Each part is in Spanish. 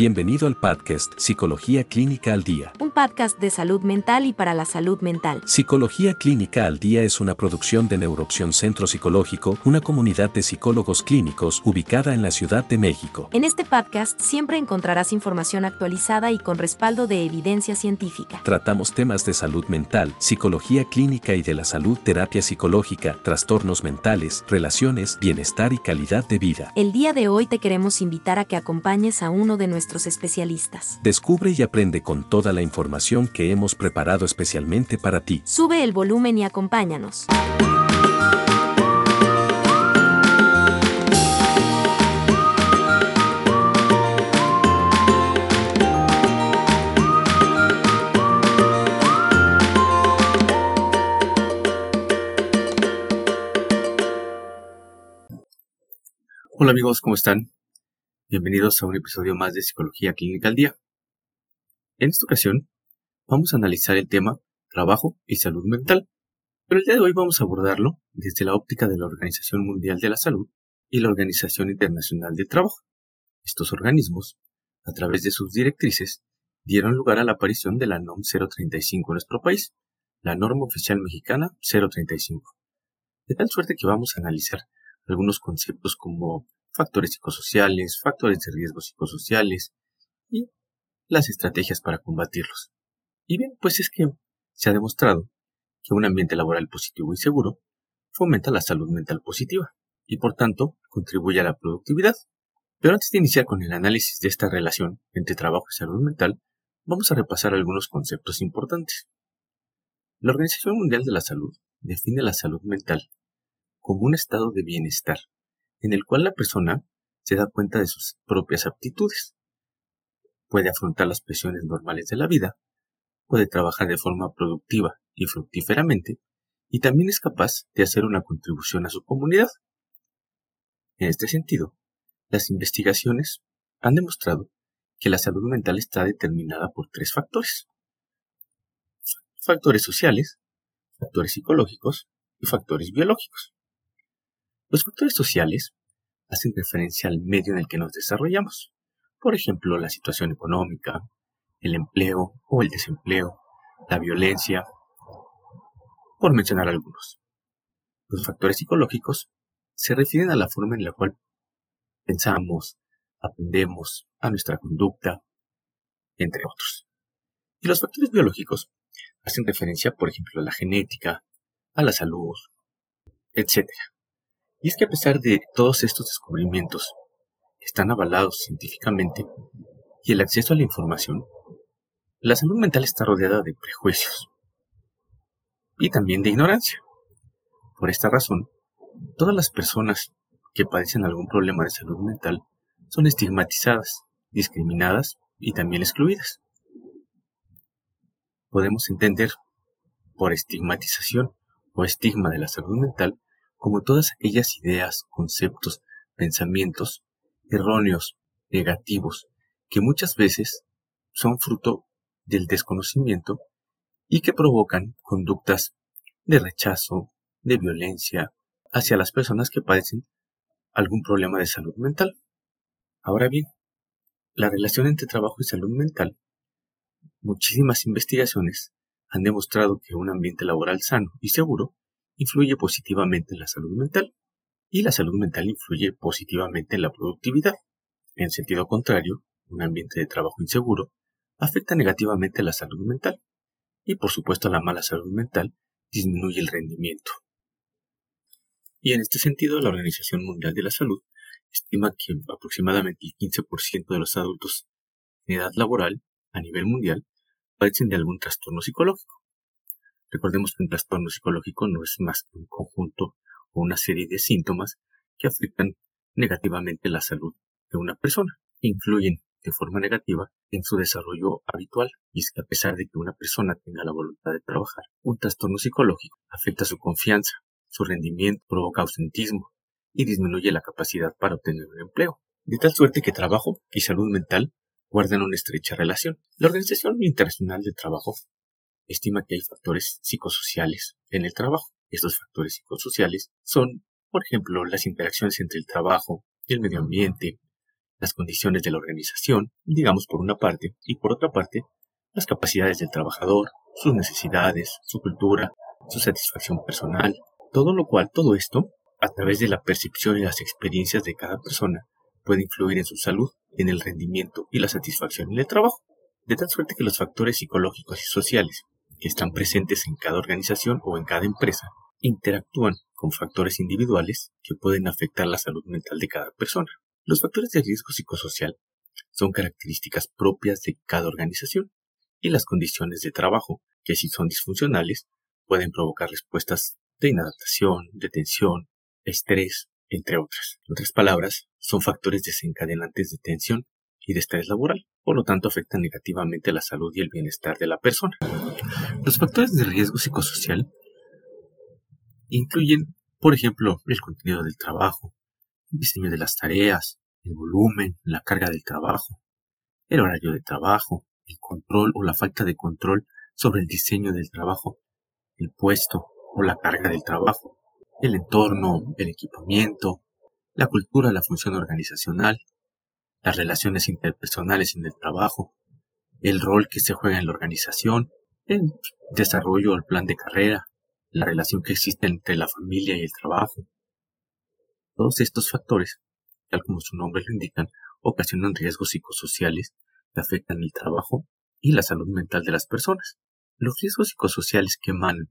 Bienvenido al podcast Psicología Clínica al Día. Un podcast de salud mental y para la salud mental. Psicología Clínica al Día es una producción de Neuroopción Centro Psicológico, una comunidad de psicólogos clínicos ubicada en la Ciudad de México. En este podcast siempre encontrarás información actualizada y con respaldo de evidencia científica. Tratamos temas de salud mental, psicología clínica y de la salud, terapia psicológica, trastornos mentales, relaciones, bienestar y calidad de vida. El día de hoy te queremos invitar a que acompañes a uno de nuestros especialistas. Descubre y aprende con toda la información que hemos preparado especialmente para ti. Sube el volumen y acompáñanos. Hola amigos, ¿cómo están? Bienvenidos a un episodio más de Psicología Clínica al Día. En esta ocasión vamos a analizar el tema trabajo y salud mental, pero el día de hoy vamos a abordarlo desde la óptica de la Organización Mundial de la Salud y la Organización Internacional del Trabajo. Estos organismos, a través de sus directrices, dieron lugar a la aparición de la NOM 035 en nuestro país, la norma oficial mexicana 035. De tal suerte que vamos a analizar algunos conceptos como factores psicosociales, factores de riesgo psicosociales y las estrategias para combatirlos. Y bien, pues es que se ha demostrado que un ambiente laboral positivo y seguro fomenta la salud mental positiva y por tanto contribuye a la productividad. Pero antes de iniciar con el análisis de esta relación entre trabajo y salud mental, vamos a repasar algunos conceptos importantes. La Organización Mundial de la Salud define la salud mental como un estado de bienestar en el cual la persona se da cuenta de sus propias aptitudes. Puede afrontar las presiones normales de la vida, puede trabajar de forma productiva y fructíferamente, y también es capaz de hacer una contribución a su comunidad. En este sentido, las investigaciones han demostrado que la salud mental está determinada por tres factores. Factores sociales, factores psicológicos y factores biológicos. Los factores sociales hacen referencia al medio en el que nos desarrollamos. Por ejemplo, la situación económica, el empleo o el desempleo, la violencia, por mencionar algunos. Los factores psicológicos se refieren a la forma en la cual pensamos, aprendemos, a nuestra conducta, entre otros. Y los factores biológicos hacen referencia, por ejemplo, a la genética, a la salud, etc. Y es que a pesar de todos estos descubrimientos, están avalados científicamente, y el acceso a la información, la salud mental está rodeada de prejuicios y también de ignorancia. Por esta razón, todas las personas que padecen algún problema de salud mental son estigmatizadas, discriminadas y también excluidas. Podemos entender por estigmatización o estigma de la salud mental como todas aquellas ideas, conceptos, pensamientos erróneos, negativos, que muchas veces son fruto del desconocimiento y que provocan conductas de rechazo, de violencia hacia las personas que padecen algún problema de salud mental. Ahora bien, la relación entre trabajo y salud mental, muchísimas investigaciones han demostrado que un ambiente laboral sano y seguro influye positivamente en la salud mental y la salud mental influye positivamente en la productividad. En sentido contrario, un ambiente de trabajo inseguro afecta negativamente la salud mental y por supuesto la mala salud mental disminuye el rendimiento. Y en este sentido, la Organización Mundial de la Salud estima que aproximadamente el 15% de los adultos en edad laboral a nivel mundial padecen de algún trastorno psicológico. Recordemos que un trastorno psicológico no es más que un conjunto o una serie de síntomas que afectan negativamente la salud de una persona, influyen de forma negativa en su desarrollo habitual. Y es que a pesar de que una persona tenga la voluntad de trabajar, un trastorno psicológico afecta su confianza, su rendimiento, provoca ausentismo y disminuye la capacidad para obtener un empleo. De tal suerte que trabajo y salud mental guardan una estrecha relación. La Organización Internacional del Trabajo estima que hay factores psicosociales en el trabajo. Estos factores psicosociales son, por ejemplo, las interacciones entre el trabajo y el medio ambiente, las condiciones de la organización, digamos por una parte, y por otra parte, las capacidades del trabajador, sus necesidades, su cultura, su satisfacción personal, todo lo cual, todo esto, a través de la percepción y las experiencias de cada persona, puede influir en su salud, en el rendimiento y la satisfacción en el trabajo, de tal suerte que los factores psicológicos y sociales que están presentes en cada organización o en cada empresa interactúan con factores individuales que pueden afectar la salud mental de cada persona. Los factores de riesgo psicosocial son características propias de cada organización y las condiciones de trabajo, que si son disfuncionales, pueden provocar respuestas de inadaptación, de tensión, estrés, entre otras. En otras palabras, son factores desencadenantes de tensión y de estrés laboral, por lo tanto afectan negativamente la salud y el bienestar de la persona. Los factores de riesgo psicosocial incluyen, por ejemplo, el contenido del trabajo, el diseño de las tareas, el volumen, la carga del trabajo, el horario de trabajo, el control o la falta de control sobre el diseño del trabajo, el puesto o la carga del trabajo, el entorno, el equipamiento, la cultura, la función organizacional, las relaciones interpersonales en el trabajo, el rol que se juega en la organización, el desarrollo o el plan de carrera, la relación que existe entre la familia y el trabajo. Todos estos factores, tal como su nombre lo indican, ocasionan riesgos psicosociales que afectan el trabajo y la salud mental de las personas. Los riesgos psicosociales que emanan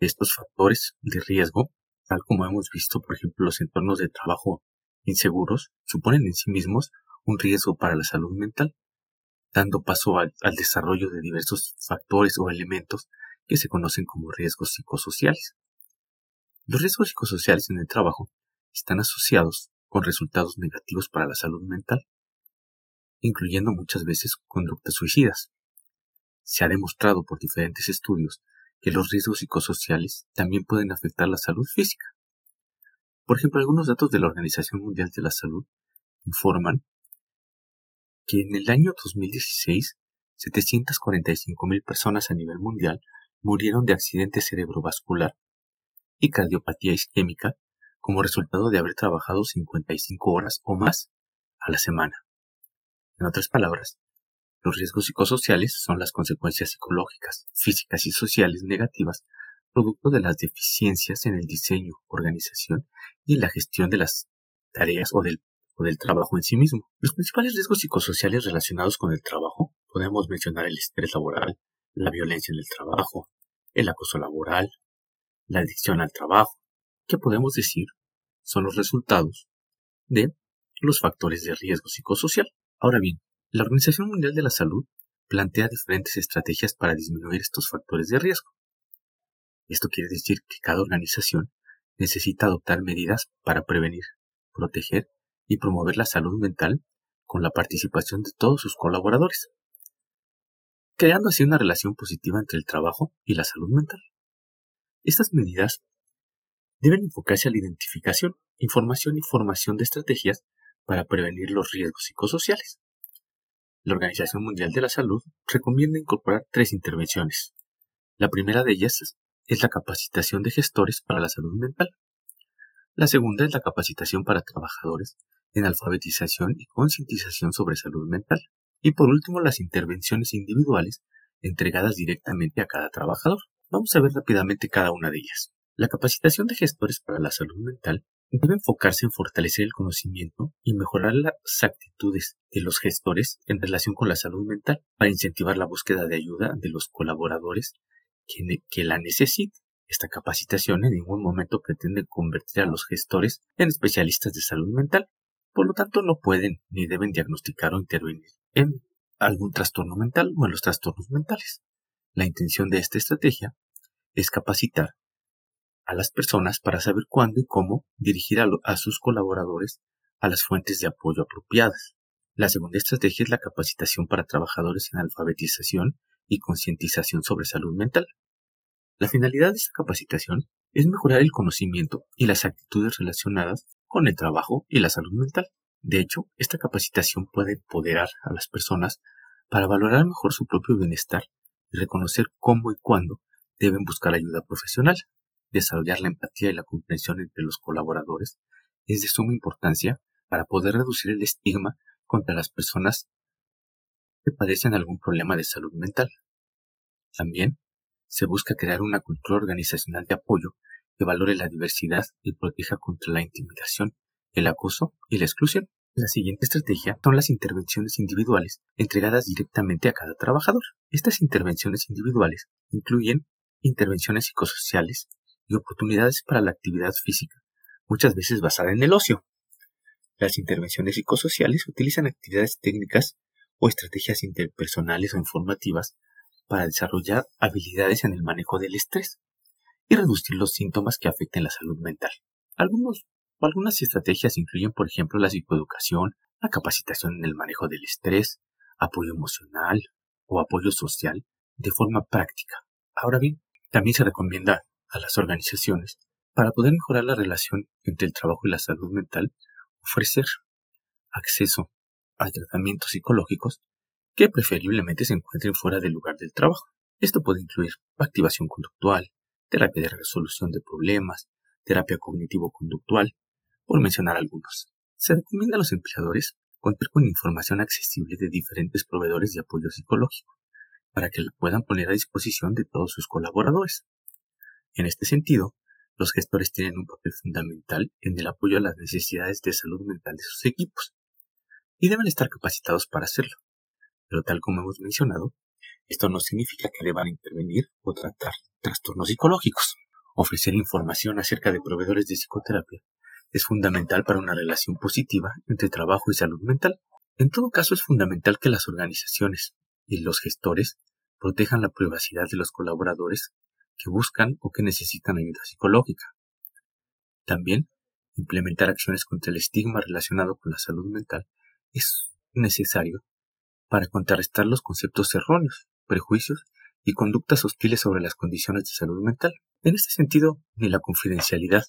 de estos factores de riesgo, tal como hemos visto, por ejemplo, los entornos de trabajo inseguros, suponen en sí mismos un riesgo para la salud mental, dando paso al, desarrollo de diversos factores o elementos que se conocen como riesgos psicosociales. Los riesgos psicosociales en el trabajo están asociados con resultados negativos para la salud mental, incluyendo muchas veces conductas suicidas. Se ha demostrado por diferentes estudios que los riesgos psicosociales también pueden afectar la salud física. Por ejemplo, algunos datos de la Organización Mundial de la Salud informan que en el año 2016 745.000 personas a nivel mundial murieron de accidente cerebrovascular y cardiopatía isquémica como resultado de haber trabajado 55 horas o más a la semana. En otras palabras, los riesgos psicosociales son las consecuencias psicológicas, físicas y sociales negativas producto de las deficiencias en el diseño, organización y en la gestión de las tareas o del, o del trabajo en sí mismo. Los principales riesgos psicosociales relacionados con el trabajo podemos mencionar el estrés laboral, la violencia en el trabajo, el acoso laboral, la adicción al trabajo, que podemos decir son los resultados de los factores de riesgo psicosocial. Ahora bien, la Organización Mundial de la Salud plantea diferentes estrategias para disminuir estos factores de riesgo. Esto quiere decir que cada organización necesita adoptar medidas para prevenir, proteger y promover la salud mental con la participación de todos sus colaboradores creando así una relación positiva entre el trabajo y la salud mental. Estas medidas deben enfocarse a la identificación, información y formación de estrategias para prevenir los riesgos psicosociales. La Organización Mundial de la Salud recomienda incorporar tres intervenciones. La primera de ellas es la capacitación de gestores para la salud mental. La segunda es la capacitación para trabajadores en alfabetización y concientización sobre salud mental. Y por último, las intervenciones individuales entregadas directamente a cada trabajador. Vamos a ver rápidamente cada una de ellas. La capacitación de gestores para la salud mental debe enfocarse en fortalecer el conocimiento y mejorar las actitudes de los gestores en relación con la salud mental para incentivar la búsqueda de ayuda de los colaboradores que, que la necesiten. Esta capacitación en ningún momento pretende convertir a los gestores en especialistas de salud mental, por lo tanto no pueden ni deben diagnosticar o intervenir en algún trastorno mental o en los trastornos mentales. La intención de esta estrategia es capacitar a las personas para saber cuándo y cómo dirigir a, sus colaboradores a las fuentes de apoyo apropiadas. La segunda estrategia es la capacitación para trabajadores en alfabetización y concientización sobre salud mental. La finalidad de esta capacitación es mejorar el conocimiento y las actitudes relacionadas con el trabajo y la salud mental. De hecho, esta capacitación puede empoderar a las personas para valorar mejor su propio bienestar y reconocer cómo y cuándo deben buscar ayuda profesional. Desarrollar la empatía y la comprensión entre los colaboradores es de suma importancia para poder reducir el estigma contra las personas que padecen algún problema de salud mental. También se busca crear una cultura organizacional de apoyo que valore la diversidad y proteja contra la intimidación, el acoso y la exclusión. La siguiente estrategia son las intervenciones individuales entregadas directamente a cada trabajador. Estas intervenciones individuales incluyen intervenciones psicosociales y oportunidades para la actividad física, muchas veces basada en el ocio. Las intervenciones psicosociales utilizan actividades técnicas o estrategias interpersonales o informativas para desarrollar habilidades en el manejo del estrés y reducir los síntomas que afecten la salud mental. Algunos algunas estrategias incluyen, por ejemplo, la psicoeducación, la capacitación en el manejo del estrés, apoyo emocional o apoyo social de forma práctica. Ahora bien, también se recomienda a las organizaciones, para poder mejorar la relación entre el trabajo y la salud mental, ofrecer acceso a tratamientos psicológicos que preferiblemente se encuentren fuera del lugar del trabajo. Esto puede incluir activación conductual, terapia de resolución de problemas, terapia cognitivo-conductual, por mencionar algunos. Se recomienda a los empleadores contar con información accesible de diferentes proveedores de apoyo psicológico, para que la puedan poner a disposición de todos sus colaboradores. En este sentido, los gestores tienen un papel fundamental en el apoyo a las necesidades de salud mental de sus equipos, y deben estar capacitados para hacerlo. Pero tal como hemos mencionado, esto no significa que deban intervenir o tratar trastornos psicológicos. Ofrecer información acerca de proveedores de psicoterapia es fundamental para una relación positiva entre trabajo y salud mental. En todo caso, es fundamental que las organizaciones y los gestores protejan la privacidad de los colaboradores que buscan o que necesitan ayuda psicológica. También, implementar acciones contra el estigma relacionado con la salud mental es necesario para contrarrestar los conceptos erróneos, prejuicios y conductas hostiles sobre las condiciones de salud mental. En este sentido, ni la confidencialidad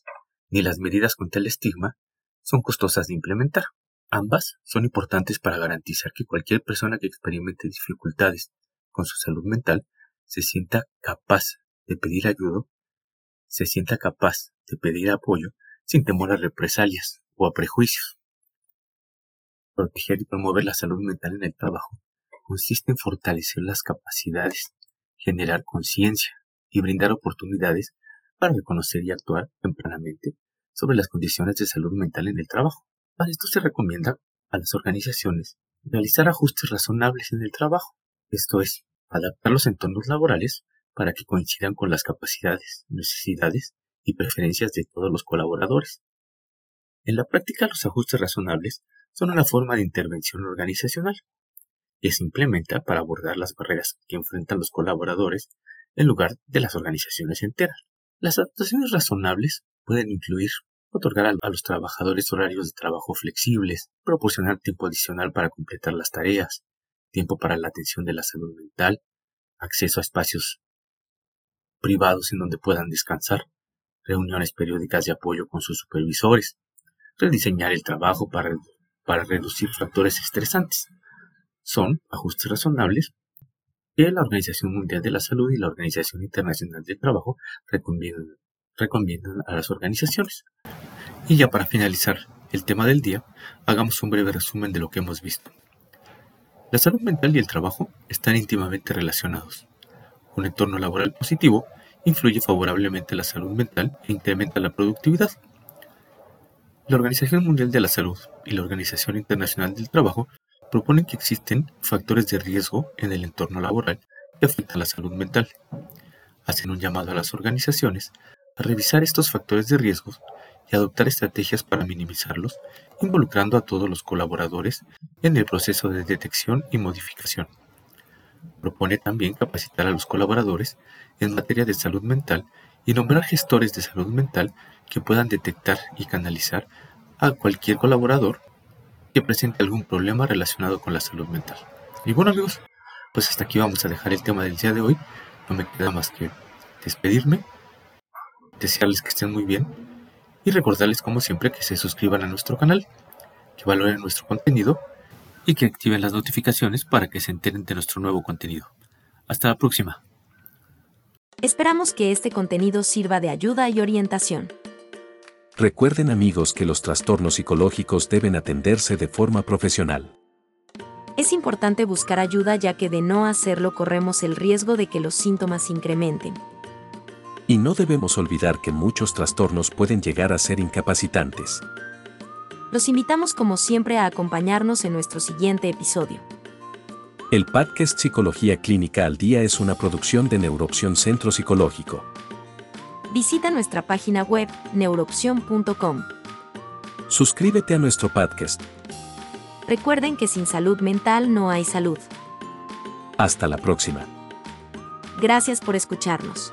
ni las medidas contra el estigma son costosas de implementar. Ambas son importantes para garantizar que cualquier persona que experimente dificultades con su salud mental se sienta capaz de pedir ayuda, se sienta capaz de pedir apoyo sin temor a represalias o a prejuicios. Proteger y promover la salud mental en el trabajo consiste en fortalecer las capacidades, generar conciencia y brindar oportunidades para reconocer y actuar tempranamente sobre las condiciones de salud mental en el trabajo. Para esto se recomienda a las organizaciones realizar ajustes razonables en el trabajo, esto es, adaptar los entornos laborales para que coincidan con las capacidades, necesidades y preferencias de todos los colaboradores. En la práctica, los ajustes razonables son una forma de intervención organizacional que se implementa para abordar las barreras que enfrentan los colaboradores en lugar de las organizaciones enteras. Las adaptaciones razonables pueden incluir otorgar a los trabajadores horarios de trabajo flexibles, proporcionar tiempo adicional para completar las tareas, tiempo para la atención de la salud mental, acceso a espacios privados en donde puedan descansar, reuniones periódicas de apoyo con sus supervisores, rediseñar el trabajo para, para reducir factores estresantes. Son ajustes razonables que la Organización Mundial de la Salud y la Organización Internacional del Trabajo recomiendan, recomiendan a las organizaciones. Y ya para finalizar el tema del día, hagamos un breve resumen de lo que hemos visto. La salud mental y el trabajo están íntimamente relacionados. Un entorno laboral positivo influye favorablemente la salud mental e incrementa la productividad. La Organización Mundial de la Salud y la Organización Internacional del Trabajo proponen que existen factores de riesgo en el entorno laboral que afectan la salud mental. Hacen un llamado a las organizaciones a revisar estos factores de riesgo y adoptar estrategias para minimizarlos, involucrando a todos los colaboradores en el proceso de detección y modificación. Propone también capacitar a los colaboradores en materia de salud mental y nombrar gestores de salud mental que puedan detectar y canalizar a cualquier colaborador que presente algún problema relacionado con la salud mental. Y bueno amigos, pues hasta aquí vamos a dejar el tema del día de hoy. No me queda más que despedirme, desearles que estén muy bien y recordarles como siempre que se suscriban a nuestro canal, que valoren nuestro contenido y que activen las notificaciones para que se enteren de nuestro nuevo contenido. Hasta la próxima. Esperamos que este contenido sirva de ayuda y orientación. Recuerden amigos que los trastornos psicológicos deben atenderse de forma profesional. Es importante buscar ayuda ya que de no hacerlo corremos el riesgo de que los síntomas incrementen. Y no debemos olvidar que muchos trastornos pueden llegar a ser incapacitantes. Los invitamos como siempre a acompañarnos en nuestro siguiente episodio. El podcast Psicología Clínica al Día es una producción de Neuroopción Centro Psicológico. Visita nuestra página web neuroopción.com. Suscríbete a nuestro podcast. Recuerden que sin salud mental no hay salud. Hasta la próxima. Gracias por escucharnos.